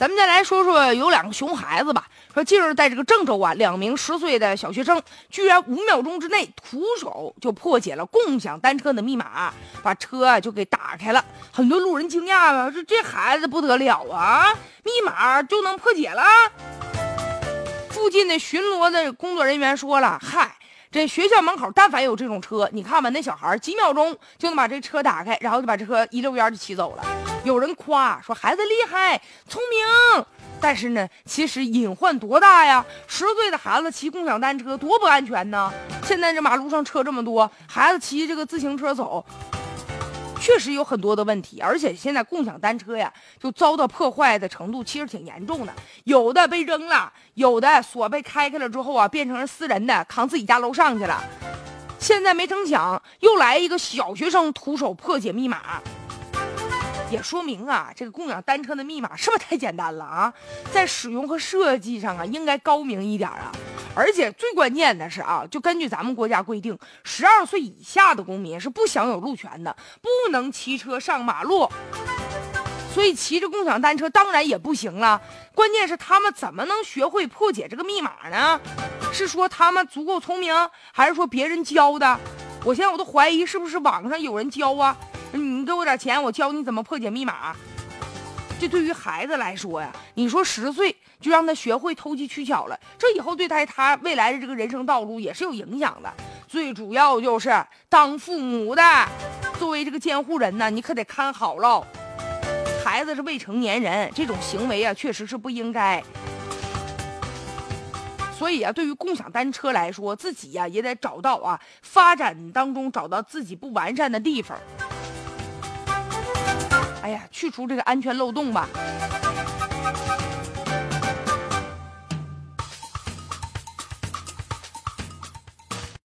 咱们再来说说有两个熊孩子吧。说近日在这个郑州啊，两名十岁的小学生居然五秒钟之内徒手就破解了共享单车的密码，把车啊就给打开了。很多路人惊讶啊，说这孩子不得了啊，密码就能破解了。附近的巡逻的工作人员说了，嗨。这学校门口，但凡有这种车，你看吧，那小孩几秒钟就能把这车打开，然后就把这车一溜烟就骑走了。有人夸说孩子厉害、聪明，但是呢，其实隐患多大呀？十岁的孩子骑共享单车多不安全呢！现在这马路上车这么多，孩子骑这个自行车走。确实有很多的问题，而且现在共享单车呀，就遭到破坏的程度其实挺严重的。有的被扔了，有的锁被开开了之后啊，变成了私人的，扛自己家楼上去了。现在没成想，又来一个小学生徒手破解密码，也说明啊，这个共享单车的密码是不是太简单了啊？在使用和设计上啊，应该高明一点啊。而且最关键的是啊，就根据咱们国家规定，十二岁以下的公民是不享有路权的，不能骑车上马路。所以骑着共享单车当然也不行了。关键是他们怎么能学会破解这个密码呢？是说他们足够聪明，还是说别人教的？我现在我都怀疑是不是网上有人教啊？你给我点钱，我教你怎么破解密码。这对于孩子来说呀，你说十岁就让他学会投机取巧了，这以后对他他未来的这个人生道路也是有影响的。最主要就是当父母的，作为这个监护人呢，你可得看好喽。孩子是未成年人，这种行为啊，确实是不应该。所以啊，对于共享单车来说，自己呀也得找到啊，发展当中找到自己不完善的地方。哎呀去除这个安全漏洞吧。